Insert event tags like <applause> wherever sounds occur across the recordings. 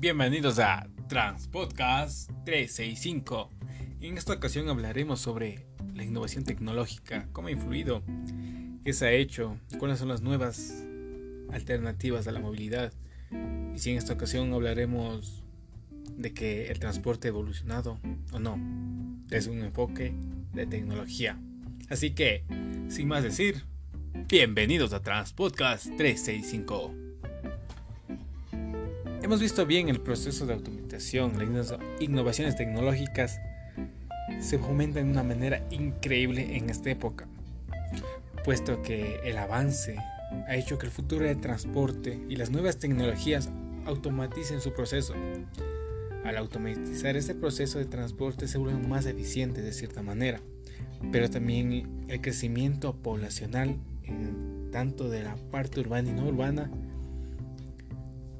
Bienvenidos a Transpodcast 365. En esta ocasión hablaremos sobre la innovación tecnológica, cómo ha influido, qué se ha hecho, cuáles son las nuevas alternativas a la movilidad. Y si en esta ocasión hablaremos de que el transporte ha evolucionado o no, desde un enfoque de tecnología. Así que, sin más decir, bienvenidos a Transpodcast 365. Hemos visto bien el proceso de automatización, las innovaciones tecnológicas se fomentan de una manera increíble en esta época, puesto que el avance ha hecho que el futuro del transporte y las nuevas tecnologías automaticen su proceso. Al automatizar este proceso de transporte se vuelven más eficientes de cierta manera, pero también el crecimiento poblacional en tanto de la parte urbana y no urbana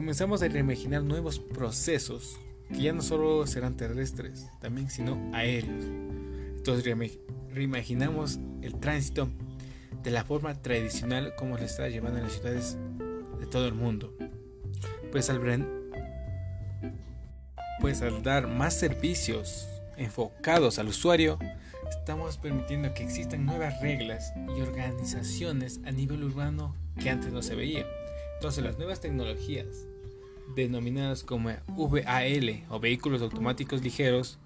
comenzamos a reimaginar nuevos procesos que ya no solo serán terrestres, también sino aéreos. Entonces reimaginamos el tránsito de la forma tradicional como se está llevando en las ciudades de todo el mundo. Pues al, pues al dar más servicios enfocados al usuario, estamos permitiendo que existan nuevas reglas y organizaciones a nivel urbano que antes no se veía. Entonces las nuevas tecnologías, denominadas como VAL o vehículos automáticos ligeros,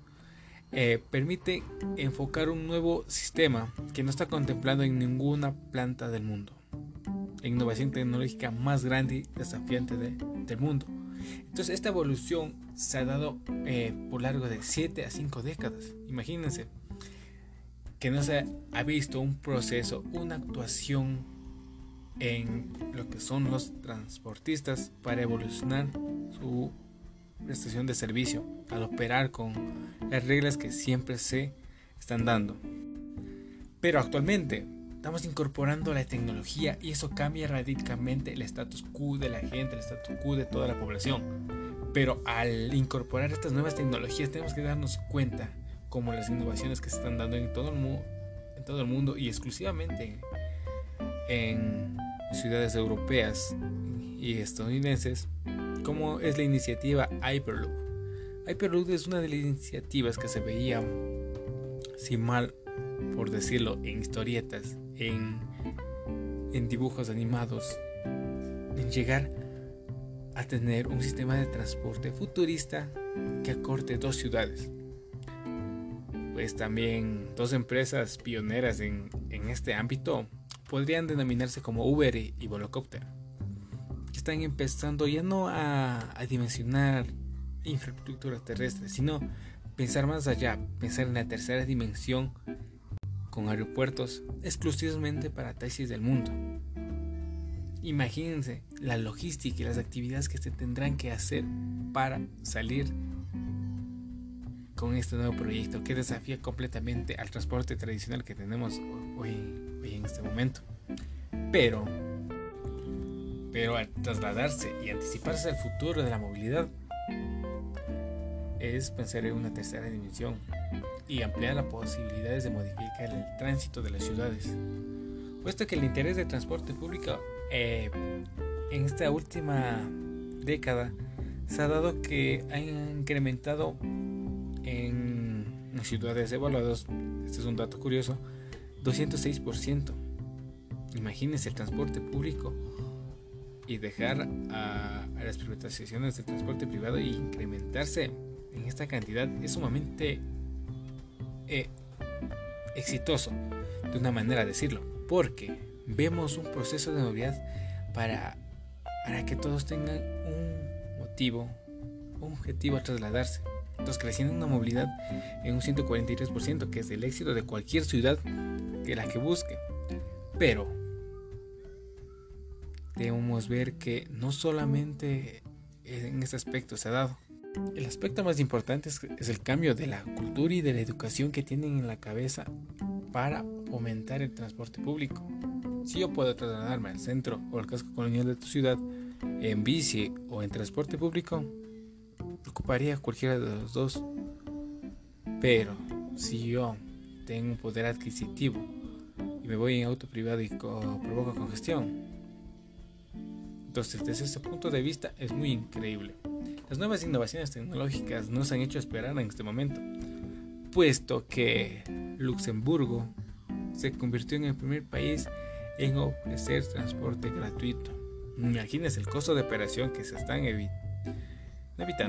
eh, permite enfocar un nuevo sistema que no está contemplado en ninguna planta del mundo. La innovación tecnológica más grande y desafiante del mundo. Entonces esta evolución se ha dado eh, por largo de 7 a 5 décadas. Imagínense que no se ha visto un proceso, una actuación en lo que son los transportistas para evolucionar su prestación de servicio al operar con las reglas que siempre se están dando. Pero actualmente estamos incorporando la tecnología y eso cambia radicalmente el status quo de la gente, el status quo de toda la población. Pero al incorporar estas nuevas tecnologías tenemos que darnos cuenta como las innovaciones que se están dando en todo el, en todo el mundo y exclusivamente en ciudades europeas y estadounidenses, como es la iniciativa Hyperloop. Hyperloop es una de las iniciativas que se veía, sin mal por decirlo, en historietas, en, dibujos animados, en llegar a tener un sistema de transporte futurista que acorte dos ciudades. Pues también dos empresas pioneras en, en este ámbito podrían denominarse como Uber y Volocopter, que están empezando ya no a, dimensionar infraestructuras terrestres, sino pensar más allá, pensar en la tercera dimensión con aeropuertos exclusivamente para taxis del mundo. Imagínense la logística y las actividades que se tendrán que hacer para salir con este nuevo proyecto que desafía completamente al transporte tradicional que tenemos hoy en este momento. Pero, pero al trasladarse y anticiparse al futuro de la movilidad, es pensar en una tercera dimensión y ampliar las posibilidades de modificar el tránsito de las ciudades. Puesto que el interés del transporte público eh, en esta última década se ha dado que ha incrementado en ciudades evaluadas, este es un dato curioso, 206%. Imagínense el transporte público y dejar a, las privatizaciones del transporte privado y incrementarse en esta cantidad es sumamente eh, exitoso, de una manera de decirlo, porque vemos un proceso de movilidad para, para que todos tengan un motivo, un objetivo a trasladarse. Entonces creciendo una movilidad en un 143%, que es el éxito de cualquier ciudad que la que busque. Pero debemos ver que no solamente en este aspecto se ha dado. El aspecto más importante es, el cambio de la cultura y de la educación que tienen en la cabeza para fomentar el transporte público. Si yo puedo trasladarme al centro o al casco colonial de tu ciudad en bici o en transporte público, ocuparía cualquiera de los dos. Pero si yo tengo un poder adquisitivo y me voy en auto privado y provoco congestión, Entonces, desde ese punto de vista es muy increíble. Las nuevas innovaciones tecnológicas nos han hecho esperar en este momento, puesto que Luxemburgo se convirtió en el primer país en ofrecer transporte gratuito. Imagínense el costo de operación que se están evitando,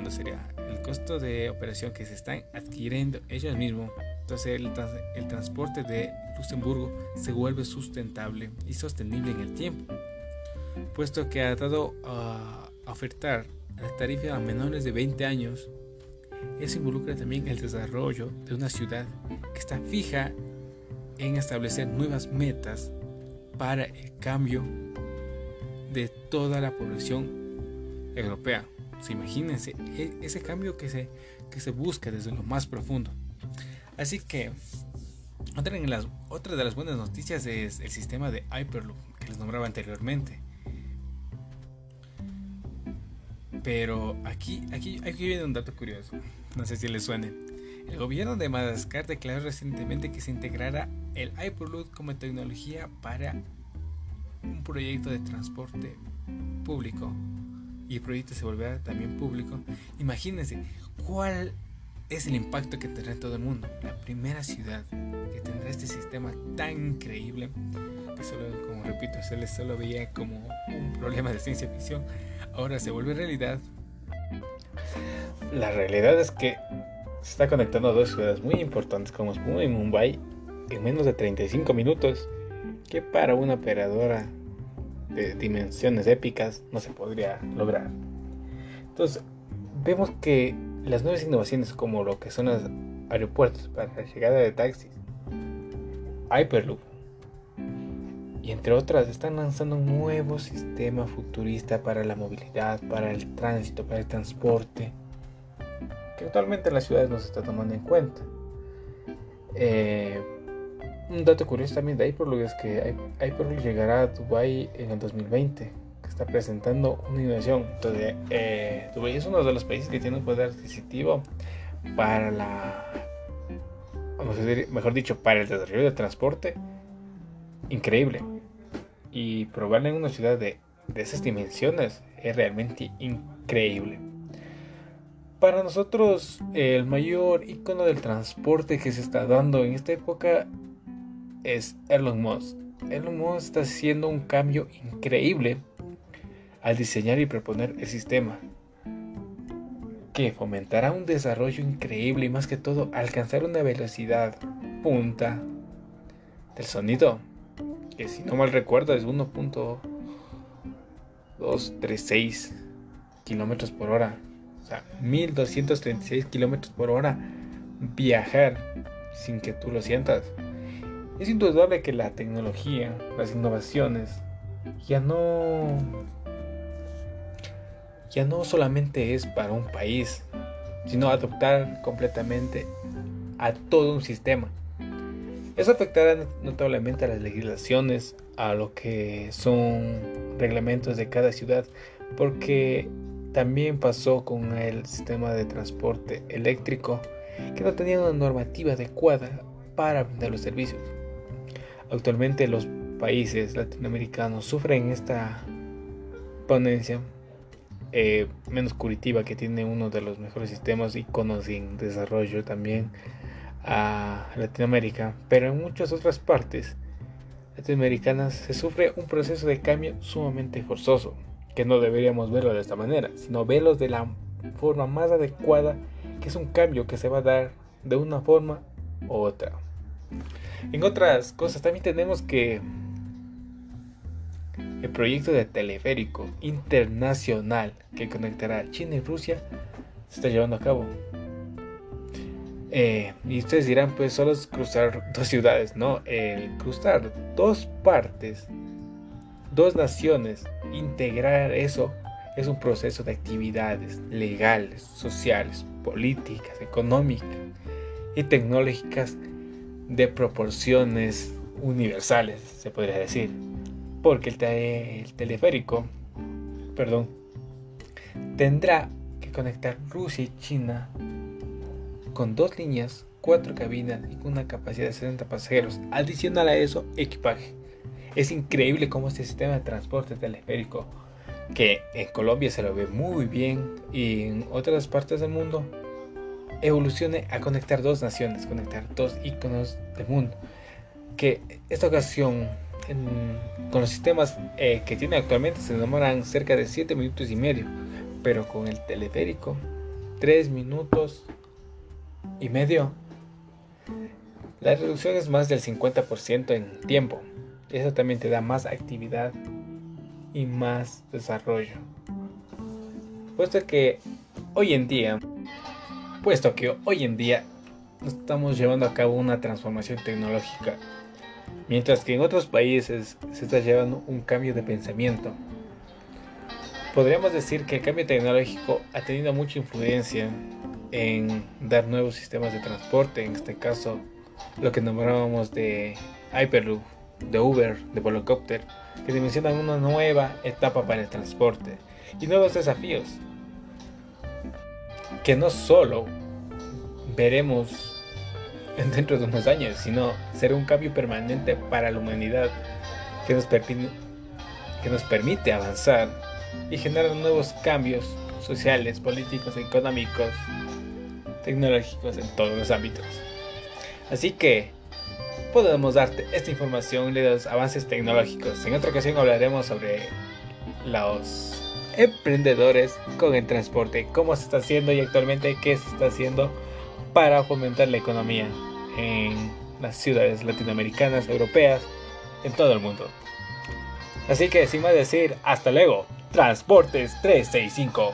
sería el costo de operación que se están adquiriendo ellos mismos. Entonces el, transporte de Luxemburgo se vuelve sustentable y sostenible en el tiempo, puesto que ha dado a ofertar la tarifa a menores de 20 años. Eso involucra también el desarrollo de una ciudad que está fija en establecer nuevas metas para el cambio de toda la población europea. Imagínense e, ese cambio que se, que se busca desde lo más profundo. Así que otra, en las, otra de las buenas noticias es el sistema de Hyperloop que les nombraba anteriormente. Pero aquí, aquí, aquí viene un dato curioso. No sé si les suene. El gobierno de Madagascar declaró recientemente que se integrará el Hyperloop como tecnología para un proyecto de transporte público y el proyecto se volverá también público. Imagínense cuál es el impacto que tendrá en todo el mundo. La primera ciudad que tendrá este sistema tan increíble que solo, como repito, se les solo veía como un problema de ciencia ficción, ahora se vuelve realidad. La realidad es que se está conectando a dos ciudades muy importantes como Moscú y Mumbai en menos de 35 minutos, que para una operadora de dimensiones épicas no se podría lograr. Entonces, vemos que las nuevas innovaciones como lo que son los aeropuertos para la llegada de taxis, Hyperloop, y entre otras están lanzando un nuevo sistema futurista para la movilidad, para el tránsito, para el transporte, que actualmente en las ciudades no se está tomando en cuenta. Eh, un dato curioso también de Hyperloop es que Hyperloop llegará a Dubai en el 2020, que está presentando una innovación. Entonces, eh, Dubai es uno de los países que tiene un poder adquisitivo para la, mejor dicho, para el desarrollo del transporte increíble. Y probarlo en una ciudad de, de esas dimensiones es realmente increíble. Para nosotros, el mayor icono del transporte que se está dando en esta época es Elon Musk. Elon Musk está haciendo un cambio increíble al diseñar y proponer el sistema que fomentará un desarrollo increíble y más que todo alcanzar una velocidad punta del sonido que si no mal recuerdo es 1.236 kilómetros por hora o sea, 1236 kilómetros por hora viajar sin que tú lo sientas. Es indudable que la tecnología, las innovaciones, ya no. ya no solamente es para un país, sino adoptar completamente a todo un sistema. Eso afectará notablemente a las legislaciones, a lo que son reglamentos de cada ciudad, porque también pasó con el sistema de transporte eléctrico, que no tenía una normativa adecuada para brindar los servicios. Actualmente los países latinoamericanos sufren esta ponencia eh, menos curativa que tiene uno de los mejores sistemas iconos en desarrollo también a Latinoamérica, pero en muchas otras partes latinoamericanas se sufre un proceso de cambio sumamente forzoso que no deberíamos verlo de esta manera, sino verlos de la forma más adecuada, que es un cambio que se va a dar de una forma u otra. En otras cosas también tenemos que el proyecto de teleférico internacional que conectará China y Rusia se está llevando a cabo. Eh, y ustedes dirán, pues solo es cruzar <laughs> dos ciudades, no, el cruzar dos partes dos naciones, integrar eso es un proceso de actividades legales, sociales, políticas, económicas y tecnológicas de proporciones universales, se podría decir. Porque el, teleférico, perdón, tendrá que conectar Rusia y China con dos líneas, cuatro cabinas y con una capacidad de 60 pasajeros. Adicional a eso, equipaje. Es increíble cómo este sistema de transporte teleférico que en Colombia se lo ve muy bien y en otras partes del mundo evolucione a conectar dos naciones, conectar dos iconos del mundo. Que esta ocasión con los sistemas eh, que tiene actualmente se demoran cerca de 7 minutos y medio, pero con el teleférico 3 minutos y medio. La reducción es más del 50% en tiempo. Eso también te da más actividad y más desarrollo. Puesto que hoy en día, puesto que hoy en día estamos llevando a cabo una transformación tecnológica mientras que en otros países se está llevando un cambio de pensamiento. Podríamos decir que el cambio tecnológico ha tenido mucha influencia en dar nuevos sistemas de transporte, en este caso lo que nombrábamos de Hyperloop, de Uber, de Volocopter, que dimensionan una nueva etapa para el transporte y nuevos desafíos que no solo veremos dentro de unos años, sino será un cambio permanente para la humanidad que nos, que nos permite avanzar y generar nuevos cambios sociales, políticos, económicos, tecnológicos en todos los ámbitos. Así que podemos darte esta información de los avances tecnológicos. En otra ocasión hablaremos sobre los emprendedores con el transporte, cómo se está haciendo y actualmente qué se está haciendo para fomentar la economía en las ciudades latinoamericanas, europeas, en todo el mundo. Así que sin más decir, hasta luego, Transportes 365.